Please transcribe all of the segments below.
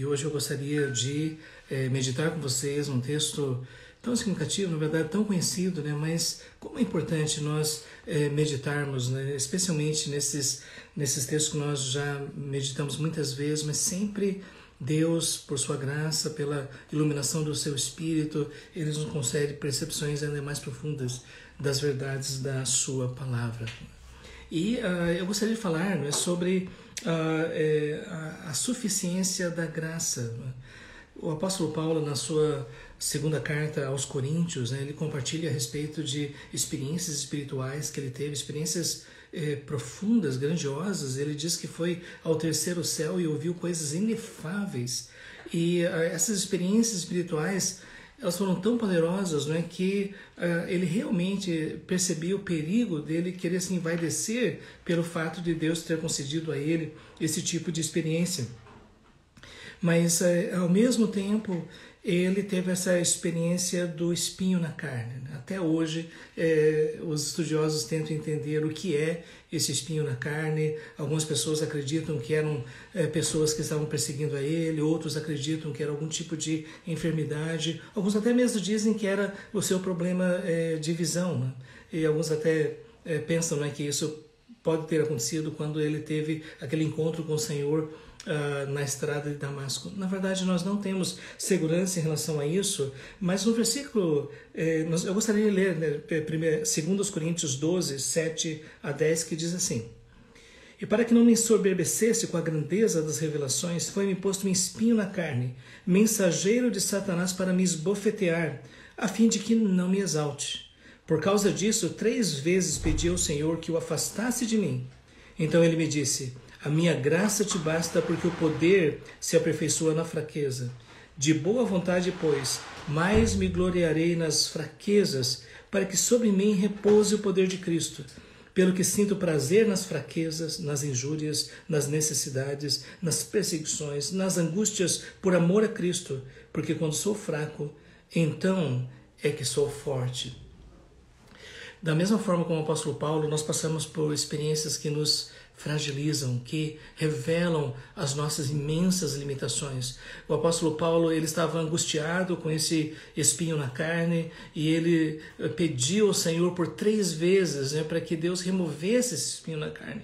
E hoje eu gostaria de é, meditar com vocês um texto tão significativo, na verdade tão conhecido, né? mas como é importante nós é, meditarmos, né? especialmente nesses, nesses textos que nós já meditamos muitas vezes, mas sempre Deus, por sua graça, pela iluminação do seu Espírito, Ele nos concede percepções ainda mais profundas das verdades da sua palavra. E uh, eu gostaria de falar né, sobre uh, é, a, a, suficiência da graça. O apóstolo Paulo, na sua segunda carta aos Coríntios, né, ele compartilha a respeito de experiências espirituais que ele teve, experiências eh, profundas, grandiosas. Ele diz que foi ao terceiro céu e ouviu coisas inefáveis. E essas experiências espirituais elas foram tão poderosas não é, que uh, ele realmente percebia o perigo dele querer se envaidecer pelo fato de Deus ter concedido a ele esse tipo de experiência. Mas, uh, ao mesmo tempo, ele teve essa experiência do espinho na carne. Né? Até hoje, é, os estudiosos tentam entender o que é esse espinho na carne. Algumas pessoas acreditam que eram é, pessoas que estavam perseguindo a ele, outros acreditam que era algum tipo de enfermidade. Alguns até mesmo dizem que era o seu problema é, de visão. Né? E alguns até pensam né, que isso pode ter acontecido quando ele teve aquele encontro com o Senhor uh, na estrada de Damasco. Na verdade, nós não temos segurança em relação a isso, mas no versículo, eh, eu gostaria de ler, né, 2 Coríntios 12, 7 a 10, que diz assim: E para que não me ensoberbecesse com a grandeza das revelações, foi-me posto um espinho na carne, mensageiro de Satanás para me esbofetear, a fim de que não me exalte. Por causa disso, três vezes pedi ao Senhor que o afastasse de mim. Então ele me disse: a minha graça te basta, porque o poder se aperfeiçoa na fraqueza. De boa vontade, pois, mais me gloriarei nas fraquezas, para que sobre mim repouse o poder de Cristo. Pelo que sinto prazer nas fraquezas, nas injúrias, nas necessidades, nas perseguições, nas angústias por amor a Cristo, porque quando sou fraco, então é que sou forte. Da mesma forma como o apóstolo Paulo, nós passamos por experiências que nos fragilizam, que revelam as nossas imensas limitações. O apóstolo Paulo ele estava angustiado com esse espinho na carne e ele pediu ao Senhor por três vezes né, para que Deus removesse esse espinho na carne.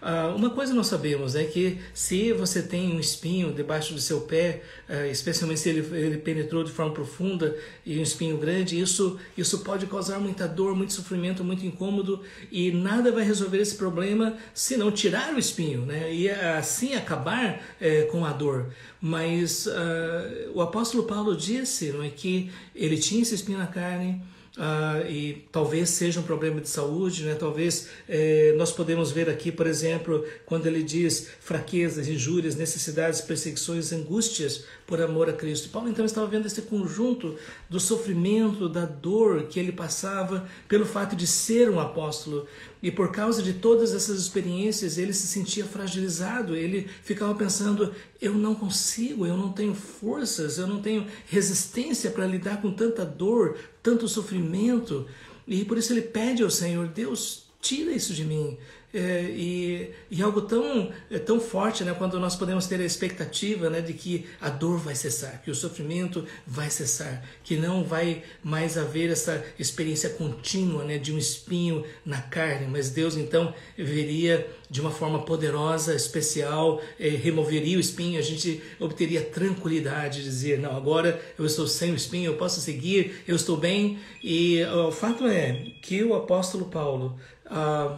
Uh, uma coisa nós sabemos é que se você tem um espinho debaixo do seu pé, uh, especialmente se ele, ele, penetrou de forma profunda e um espinho grande, isso, isso pode causar muita dor, muito sofrimento, muito incômodo e nada vai resolver esse problema se não tirar o espinho né? e assim acabar uh, com a dor. Mas ah, o apóstolo Paulo disse não é, que ele tinha esse espinho na carne Uh, e talvez seja um problema de saúde, né? talvez eh, nós podemos ver aqui, por exemplo, quando ele diz fraquezas, injúrias, necessidades, perseguições, angústias por amor a Cristo. Paulo então estava vendo esse conjunto do sofrimento, da dor que ele passava pelo fato de ser um apóstolo. E por causa de todas essas experiências, ele se sentia fragilizado, ele ficava pensando: eu não consigo, eu não tenho forças, eu não tenho resistência para lidar com tanta dor, tanto sofrimento. E por isso ele pede ao Senhor: Deus, tira isso de mim. É, e, e, algo tão, é, tão forte, né, quando nós podemos ter a expectativa né, de que a dor vai cessar, que o sofrimento vai cessar, que não vai mais haver essa experiência contínua né, de um espinho na carne, mas Deus então veria de uma forma poderosa, especial, é, removeria o espinho, a gente obteria tranquilidade de dizer: não, agora eu estou sem o espinho, eu posso seguir, eu estou bem. E o fato é que o apóstolo Paulo. Ah,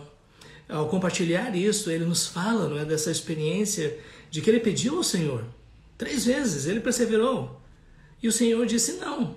ao compartilhar isso, ele nos fala não é, dessa experiência de que ele pediu ao Senhor. Três vezes ele perseverou. E o Senhor disse não.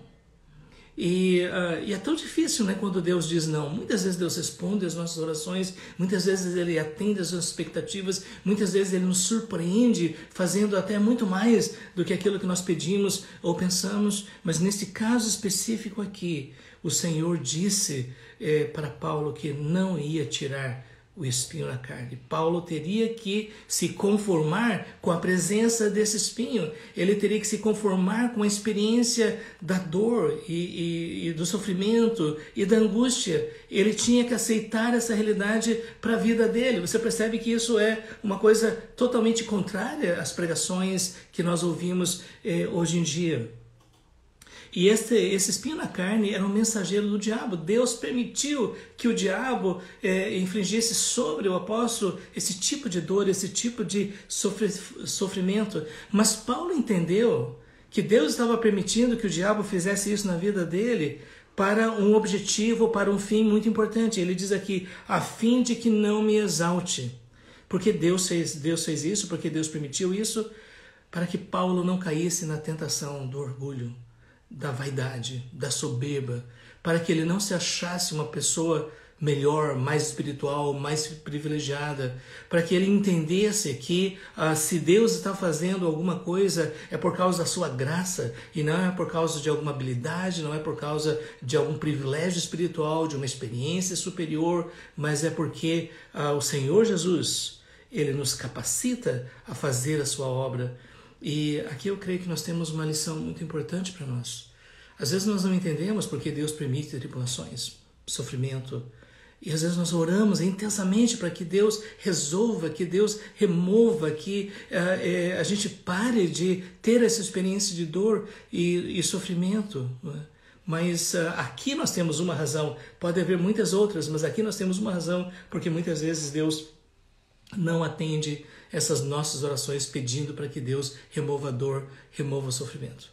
E, uh, e, é tão difícil né, quando Deus diz não. Muitas vezes Deus responde às nossas orações, muitas vezes Ele atende às nossas expectativas, muitas vezes Ele nos surpreende, fazendo até muito mais do que aquilo que nós pedimos ou pensamos. Mas nesse caso específico aqui, o Senhor disse eh, para Paulo que não ia tirar o espinho na carne. Paulo teria que se conformar com a presença desse espinho, ele teria que se conformar com a experiência da dor e, e, e do sofrimento e da angústia. Ele tinha que aceitar essa realidade para a vida dele. Você percebe que isso é uma coisa totalmente contrária às pregações que nós ouvimos eh, hoje em dia. E esse, esse espinho na carne era um mensageiro do diabo. Deus permitiu que o diabo é, infligisse sobre o apóstolo esse tipo de dor, esse tipo de sofre, sofrimento. Mas Paulo entendeu que Deus estava permitindo que o diabo fizesse isso na vida dele para um objetivo, para um fim muito importante. Ele diz aqui, a fim de que não me exalte. Porque Deus fez, Deus fez isso, porque Deus permitiu isso, para que Paulo não caísse na tentação do orgulho da vaidade, da soberba, para que ele não se achasse uma pessoa melhor, mais espiritual, mais privilegiada, para que ele entendesse que ah, se Deus está fazendo alguma coisa é por causa da sua graça e não é por causa de alguma habilidade, não é por causa de algum privilégio espiritual, de uma experiência superior, mas é porque ah, o Senhor Jesus ele nos capacita a fazer a sua obra e aqui eu creio que nós temos uma lição muito importante para nós. Às vezes nós não entendemos porque Deus permite tribulações, sofrimento, e às vezes nós oramos intensamente para que Deus resolva, que Deus remova, que uh, a gente pare de ter essa experiência de dor e, e sofrimento. É? Mas uh, aqui nós temos uma razão, pode haver muitas outras, mas aqui nós temos uma razão, porque muitas vezes Deus não atende essas nossas orações pedindo para que Deus remova a dor, remova o sofrimento.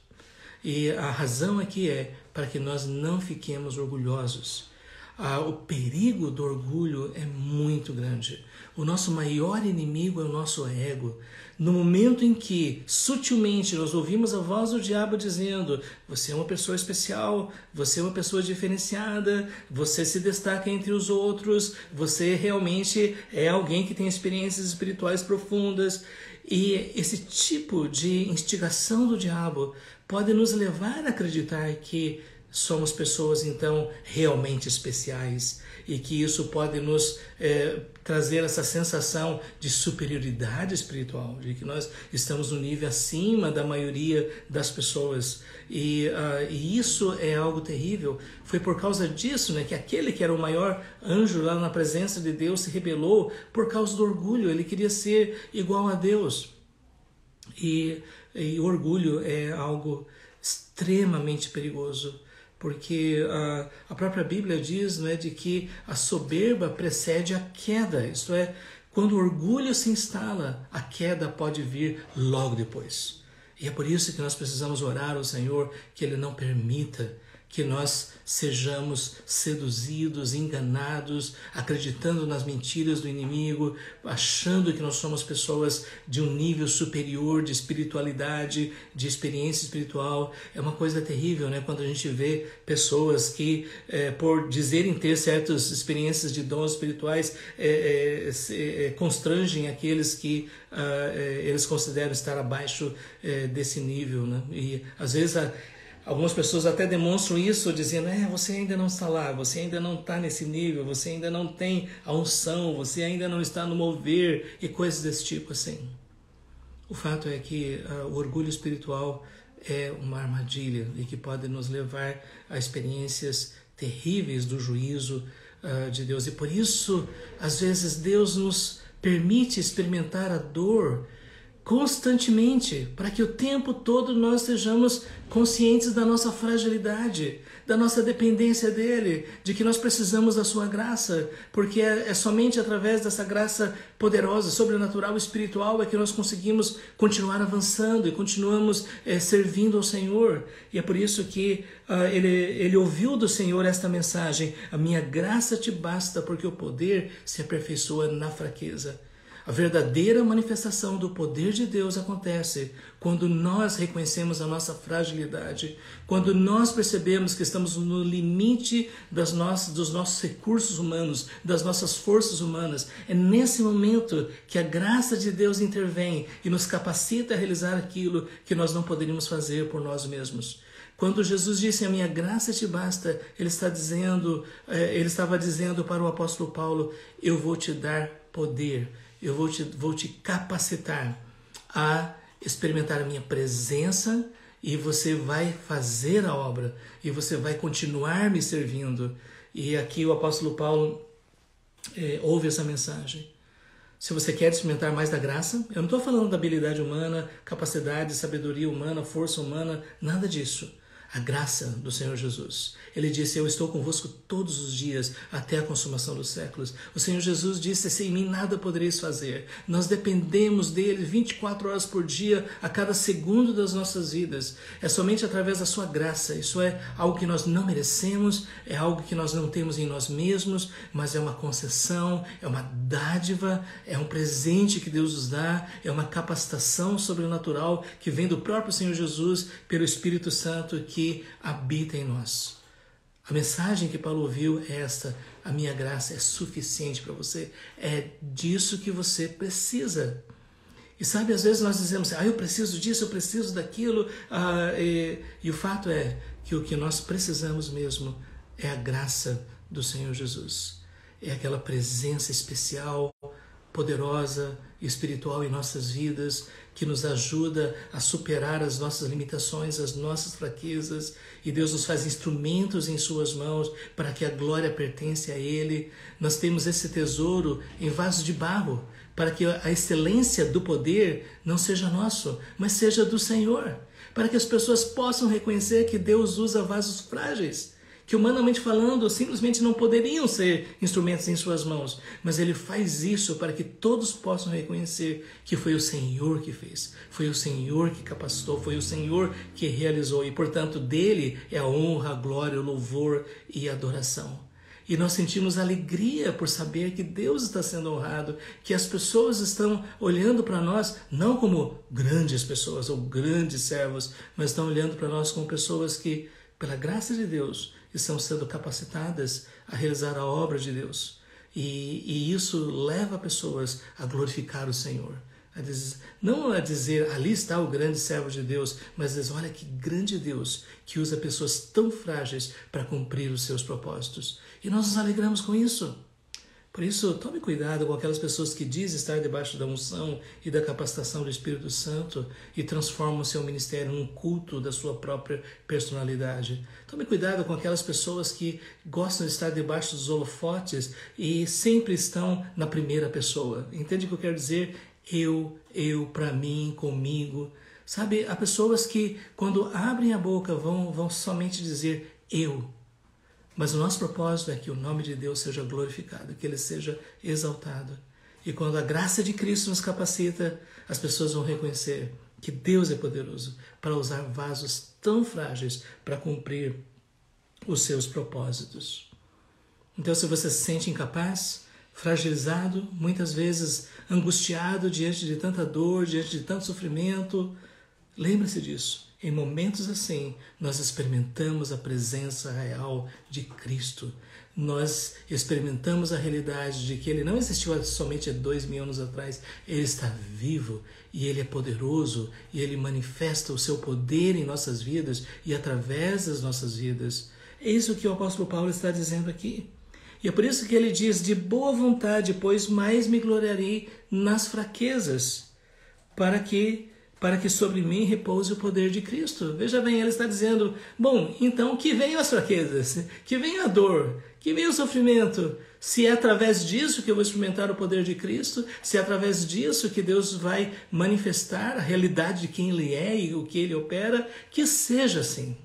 E a razão aqui é para que nós não fiquemos orgulhosos. Ah, o perigo do orgulho é muito grande. O nosso maior inimigo é o nosso ego. No momento em que sutilmente nós ouvimos a voz do diabo dizendo: Você é uma pessoa especial, você é uma pessoa diferenciada, você se destaca entre os outros, você realmente é alguém que tem experiências espirituais profundas. E esse tipo de instigação do diabo pode nos levar a acreditar que somos pessoas então realmente especiais e que isso pode nos é, trazer essa sensação de superioridade espiritual, de que nós estamos no nível acima da maioria das pessoas e, uh, e isso é algo terrível. Foi por causa disso né, que aquele que era o maior anjo lá na presença de Deus se rebelou por causa do orgulho, ele queria ser igual a Deus. E, e orgulho é algo extremamente perigoso porque a, a própria Bíblia diz né, de que a soberba precede a queda, isto é, quando o orgulho se instala, a queda pode vir logo depois. E é por isso que nós precisamos orar ao Senhor que Ele não permita que nós sejamos seduzidos, enganados, acreditando nas mentiras do inimigo, achando que nós somos pessoas de um nível superior de espiritualidade, de experiência espiritual. É uma coisa terrível, né? Quando a gente vê pessoas que, é, por dizerem ter certas experiências de dons espirituais, é, é, é constrangem aqueles que ah, é, eles consideram estar abaixo é, desse nível, né? E às vezes a Algumas pessoas até demonstram isso, dizendo: é, você ainda não está lá, você ainda não está nesse nível, você ainda não tem a unção, você ainda não está no mover e coisas desse tipo assim. O fato é que uh, o orgulho espiritual é uma armadilha e que pode nos levar a experiências terríveis do juízo uh, de Deus. E por isso, às vezes, Deus nos permite experimentar a dor constantemente, para que o tempo todo nós sejamos conscientes da nossa fragilidade, da nossa dependência dele, de que nós precisamos da sua graça, porque é, é somente através dessa graça poderosa, sobrenatural, espiritual é que nós conseguimos continuar avançando e continuamos é, servindo ao Senhor. E é por isso que uh, ele, ele ouviu do Senhor esta mensagem: a minha graça te basta, porque o poder se aperfeiçoa na fraqueza. A verdadeira manifestação do poder de Deus acontece quando nós reconhecemos a nossa fragilidade, quando nós percebemos que estamos no limite das nossas, dos nossos recursos humanos, das nossas forças humanas. É nesse momento que a graça de Deus intervém e nos capacita a realizar aquilo que nós não poderíamos fazer por nós mesmos. Quando Jesus disse a minha graça te basta, ele está dizendo, é, ele estava dizendo para o apóstolo Paulo, eu vou te dar poder, eu vou te, vou te capacitar a experimentar a minha presença e você vai fazer a obra e você vai continuar me servindo. E aqui o apóstolo Paulo é, ouve essa mensagem. Se você quer experimentar mais da graça, eu não estou falando da habilidade humana, capacidade, sabedoria humana, força humana, nada disso a graça do Senhor Jesus. Ele disse: Eu estou convosco todos os dias até a consumação dos séculos. O Senhor Jesus disse: Sem mim nada podereis fazer. Nós dependemos dele 24 horas por dia, a cada segundo das nossas vidas. É somente através da Sua graça. Isso é algo que nós não merecemos, é algo que nós não temos em nós mesmos, mas é uma concessão, é uma dádiva, é um presente que Deus nos dá, é uma capacitação sobrenatural que vem do próprio Senhor Jesus pelo Espírito Santo que que habita em nós. A mensagem que Paulo ouviu é esta: a minha graça é suficiente para você. É disso que você precisa. E sabe, às vezes nós dizemos, ah, eu preciso disso, eu preciso daquilo. Ah, e, e o fato é que o que nós precisamos mesmo é a graça do Senhor Jesus. É aquela presença especial, poderosa e espiritual em nossas vidas, que nos ajuda a superar as nossas limitações, as nossas fraquezas, e Deus nos faz instrumentos em Suas mãos para que a glória pertence a Ele. Nós temos esse tesouro em vasos de barro, para que a excelência do poder não seja nosso, mas seja do Senhor, para que as pessoas possam reconhecer que Deus usa vasos frágeis que humanamente falando simplesmente não poderiam ser instrumentos em suas mãos, mas ele faz isso para que todos possam reconhecer que foi o Senhor que fez, foi o Senhor que capacitou, foi o Senhor que realizou e, portanto, dele é a honra, a glória, o louvor e a adoração. E nós sentimos alegria por saber que Deus está sendo honrado, que as pessoas estão olhando para nós não como grandes pessoas ou grandes servos, mas estão olhando para nós como pessoas que, pela graça de Deus, estão sendo capacitadas a realizar a obra de Deus. E, e isso leva pessoas a glorificar o Senhor. A dizer, não a dizer, ali está o grande servo de Deus, mas dizer, olha que grande Deus que usa pessoas tão frágeis para cumprir os seus propósitos. E nós nos alegramos com isso. Por isso, tome cuidado com aquelas pessoas que dizem estar debaixo da unção e da capacitação do Espírito Santo e transformam seu ministério num culto da sua própria personalidade. Tome cuidado com aquelas pessoas que gostam de estar debaixo dos holofotes e sempre estão na primeira pessoa. Entende o que eu quero dizer? Eu, eu, para mim, comigo. Sabe, há pessoas que, quando abrem a boca, vão, vão somente dizer eu, mas o nosso propósito é que o nome de Deus seja glorificado, que ele seja exaltado. E quando a graça de Cristo nos capacita, as pessoas vão reconhecer que Deus é poderoso para usar vasos tão frágeis para cumprir os seus propósitos. Então, se você se sente incapaz, fragilizado, muitas vezes angustiado diante de tanta dor, diante de tanto sofrimento, lembre-se disso. Em momentos assim, nós experimentamos a presença real de Cristo. Nós experimentamos a realidade de que Ele não existiu somente dois mil anos atrás, Ele está vivo e Ele é poderoso e Ele manifesta o seu poder em nossas vidas e através das nossas vidas. É isso que o apóstolo Paulo está dizendo aqui. E é por isso que ele diz: De boa vontade, pois mais me gloriarei nas fraquezas, para que para que sobre mim repouse o poder de Cristo. Veja bem, ele está dizendo: bom, então que venham as fraquezas, que venha a dor, que venha o sofrimento. Se é através disso que eu vou experimentar o poder de Cristo, se é através disso que Deus vai manifestar a realidade de quem Ele é e o que Ele opera, que seja assim.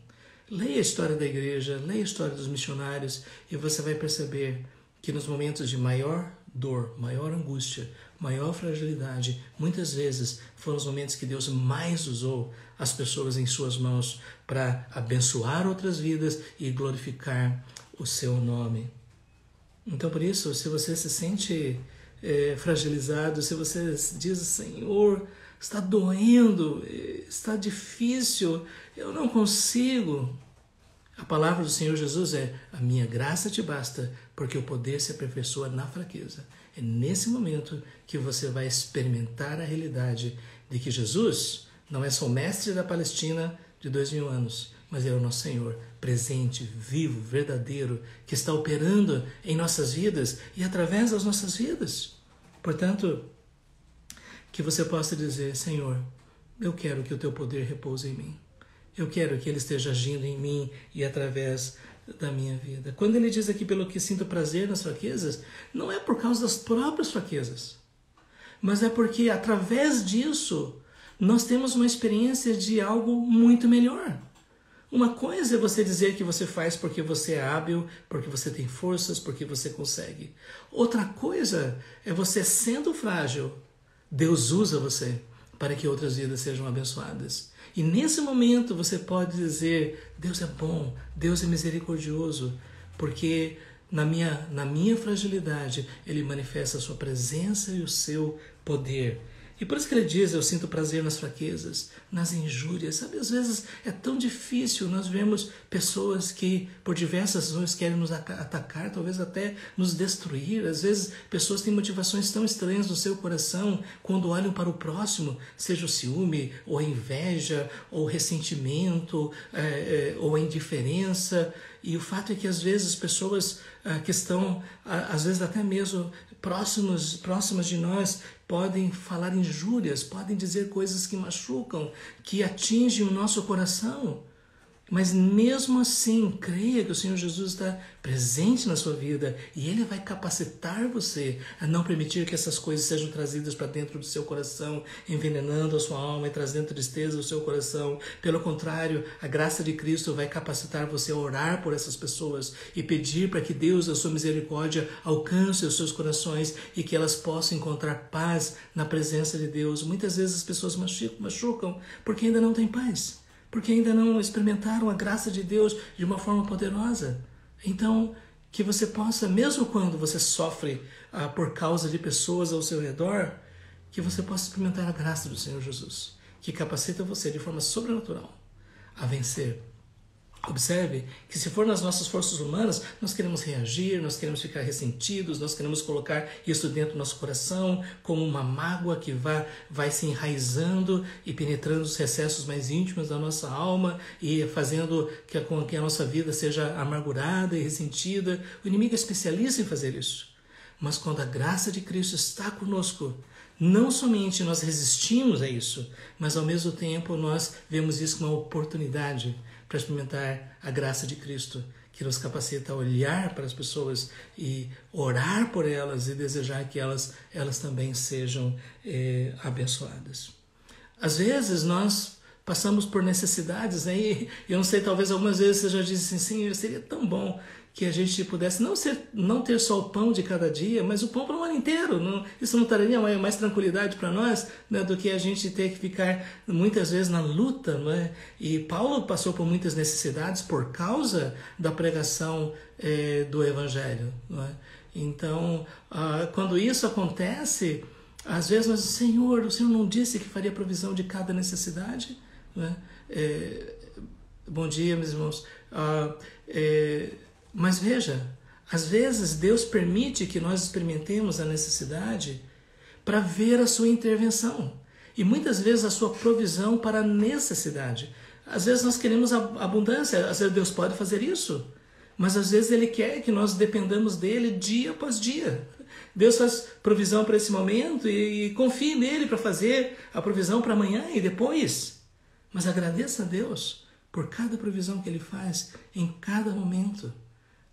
Leia a história da igreja, leia a história dos missionários e você vai perceber que nos momentos de maior dor, maior angústia, maior fragilidade, muitas vezes foram os momentos que Deus mais usou as pessoas em suas mãos para abençoar outras vidas e glorificar o seu nome. Então, por isso, se você se sente é, fragilizado, se você diz, Senhor, está doendo, está difícil, eu não consigo. A palavra do Senhor Jesus é: A minha graça te basta, porque o poder se aperfeiçoa na fraqueza. É nesse momento que você vai experimentar a realidade de que Jesus não é só o mestre da Palestina de dois mil anos, mas é o nosso Senhor presente, vivo, verdadeiro, que está operando em nossas vidas e através das nossas vidas. Portanto, que você possa dizer: Senhor, eu quero que o teu poder repouse em mim. Eu quero que ele esteja agindo em mim e através da minha vida. Quando ele diz aqui pelo que sinto prazer nas fraquezas, não é por causa das próprias fraquezas, mas é porque através disso nós temos uma experiência de algo muito melhor. Uma coisa é você dizer que você faz porque você é hábil, porque você tem forças, porque você consegue. Outra coisa é você sendo frágil, Deus usa você para que outras vidas sejam abençoadas. E nesse momento você pode dizer: Deus é bom, Deus é misericordioso, porque na minha, na minha fragilidade Ele manifesta a sua presença e o seu poder. E por isso que ele diz: Eu sinto prazer nas fraquezas, nas injúrias. Sabe, às vezes é tão difícil. Nós vemos pessoas que, por diversas razões, querem nos atacar, talvez até nos destruir. Às vezes, pessoas têm motivações tão estranhas no seu coração quando olham para o próximo, seja o ciúme, ou a inveja, ou o ressentimento, é, é, ou a indiferença. E o fato é que às vezes pessoas ah, que estão, ah, às vezes até mesmo próximos, próximas de nós, podem falar injúrias, podem dizer coisas que machucam, que atingem o nosso coração. Mas mesmo assim, creia que o Senhor Jesus está presente na sua vida e Ele vai capacitar você a não permitir que essas coisas sejam trazidas para dentro do seu coração, envenenando a sua alma e trazendo tristeza ao seu coração. Pelo contrário, a graça de Cristo vai capacitar você a orar por essas pessoas e pedir para que Deus, a sua misericórdia, alcance os seus corações e que elas possam encontrar paz na presença de Deus. Muitas vezes as pessoas machucam porque ainda não têm paz porque ainda não experimentaram a graça de Deus de uma forma poderosa. Então, que você possa, mesmo quando você sofre ah, por causa de pessoas ao seu redor, que você possa experimentar a graça do Senhor Jesus, que capacita você de forma sobrenatural a vencer Observe que se for nas nossas forças humanas, nós queremos reagir, nós queremos ficar ressentidos, nós queremos colocar isso dentro do nosso coração como uma mágoa que vai, vai se enraizando e penetrando os recessos mais íntimos da nossa alma e fazendo que a, que a nossa vida seja amargurada e ressentida. O inimigo é especialista em fazer isso. Mas quando a graça de Cristo está conosco, não somente nós resistimos a isso, mas ao mesmo tempo nós vemos isso como uma oportunidade para experimentar a graça de Cristo, que nos capacita a olhar para as pessoas e orar por elas e desejar que elas, elas também sejam eh, abençoadas. Às vezes nós passamos por necessidades, né? e eu não sei, talvez algumas vezes você já disse assim, Senhor, seria tão bom que a gente pudesse não, ser, não ter só o pão de cada dia, mas o pão para o ano inteiro. Não, isso não traria mais, tranquilidade para nós né, do que a gente ter que ficar muitas vezes na luta. É? E Paulo passou por muitas necessidades por causa da pregação é, do Evangelho. É? Então, ah, quando isso acontece, às vezes nós Senhor, o Senhor não disse que faria provisão de cada necessidade? É? É, bom dia, meus irmãos. Ah, é, mas veja, às vezes Deus permite que nós experimentemos a necessidade para ver a sua intervenção e muitas vezes a sua provisão para a necessidade. Às vezes nós queremos abundância, às vezes Deus pode fazer isso, mas às vezes Ele quer que nós dependamos dele dia após dia. Deus faz provisão para esse momento e, e confie nele para fazer a provisão para amanhã e depois. Mas agradeça a Deus por cada provisão que Ele faz em cada momento.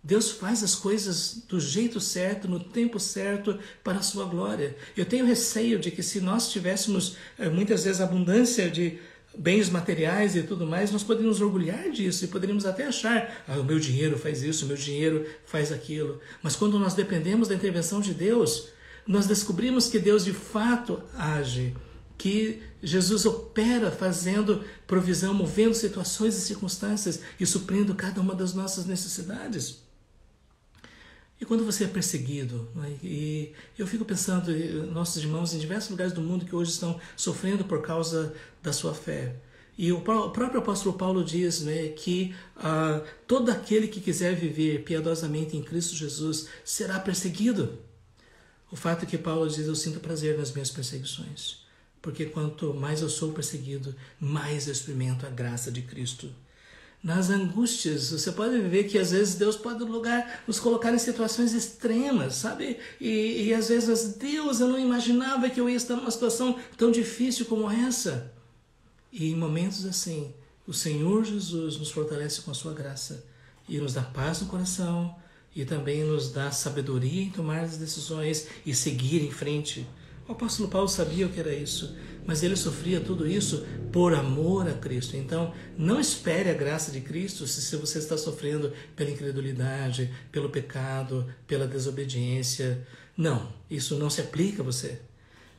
Deus faz as coisas do jeito certo, no tempo certo, para a sua glória. Eu tenho receio de que se nós tivéssemos eh, muitas vezes abundância de bens materiais e tudo mais, nós poderíamos orgulhar disso e poderíamos até achar, ah, o meu dinheiro faz isso, o meu dinheiro faz aquilo. Mas quando nós dependemos da intervenção de Deus, nós descobrimos que Deus de fato age, que Jesus opera fazendo provisão, movendo situações e circunstâncias e suprindo cada uma das nossas necessidades. E quando você é perseguido, né? e eu fico pensando, nossos irmãos em diversos lugares do mundo que hoje estão sofrendo por causa da sua fé. E o próprio apóstolo Paulo diz né, que ah, todo aquele que quiser viver piedosamente em Cristo Jesus será perseguido. O fato é que Paulo diz: Eu sinto prazer nas minhas perseguições, porque quanto mais eu sou perseguido, mais eu experimento a graça de Cristo. Nas angústias. Você pode ver que às vezes Deus pode lugar, nos colocar em situações extremas, sabe? E, e às vezes, Deus, eu não imaginava que eu ia estar numa situação tão difícil como essa. E em momentos assim, o Senhor Jesus nos fortalece com a sua graça e nos dá paz no coração e também nos dá sabedoria em tomar as decisões e seguir em frente. O apóstolo Paulo sabia o que era isso, mas ele sofria tudo isso por amor a Cristo. Então, não espere a graça de Cristo se você está sofrendo pela incredulidade, pelo pecado, pela desobediência. Não, isso não se aplica a você.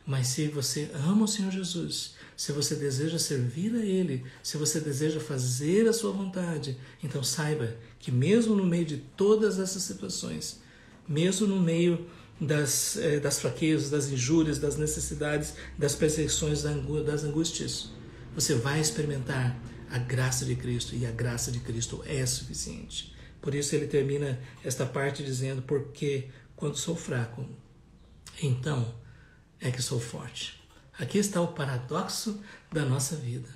Mas se você ama o Senhor Jesus, se você deseja servir a Ele, se você deseja fazer a sua vontade, então saiba que mesmo no meio de todas essas situações, mesmo no meio das, eh, das fraquezas, das injúrias, das necessidades, das perseguições, das angústias. Você vai experimentar a graça de Cristo e a graça de Cristo é suficiente. Por isso ele termina esta parte dizendo: Porque quando sou fraco, então é que sou forte. Aqui está o paradoxo da nossa vida.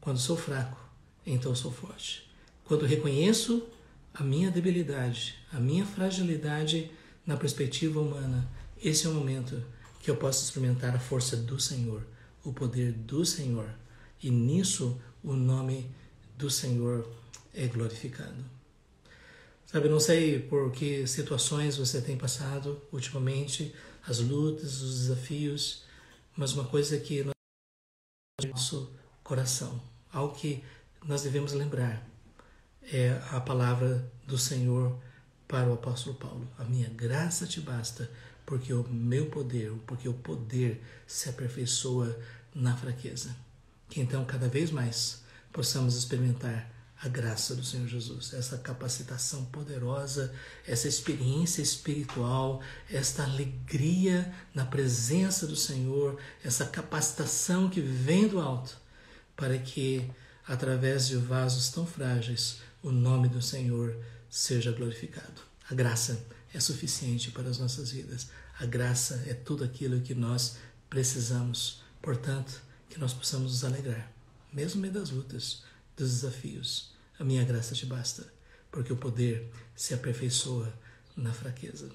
Quando sou fraco, então sou forte. Quando reconheço a minha debilidade, a minha fragilidade, na perspectiva humana, esse é o momento que eu posso experimentar a força do Senhor, o poder do Senhor. E nisso o nome do Senhor é glorificado. Sabe, não sei por que situações você tem passado ultimamente, as lutas, os desafios, mas uma coisa que nós nosso coração, algo que nós devemos lembrar é a palavra do Senhor para o apóstolo Paulo: A minha graça te basta, porque o meu poder, porque o poder se aperfeiçoa na fraqueza. Que então, cada vez mais, possamos experimentar a graça do Senhor Jesus, essa capacitação poderosa, essa experiência espiritual, esta alegria na presença do Senhor, essa capacitação que vem do alto, para que, através de vasos tão frágeis, o nome do Senhor seja glorificado. A graça é suficiente para as nossas vidas. A graça é tudo aquilo que nós precisamos. Portanto, que nós possamos nos alegrar, mesmo no meio das lutas, dos desafios. A minha graça te basta, porque o poder se aperfeiçoa na fraqueza.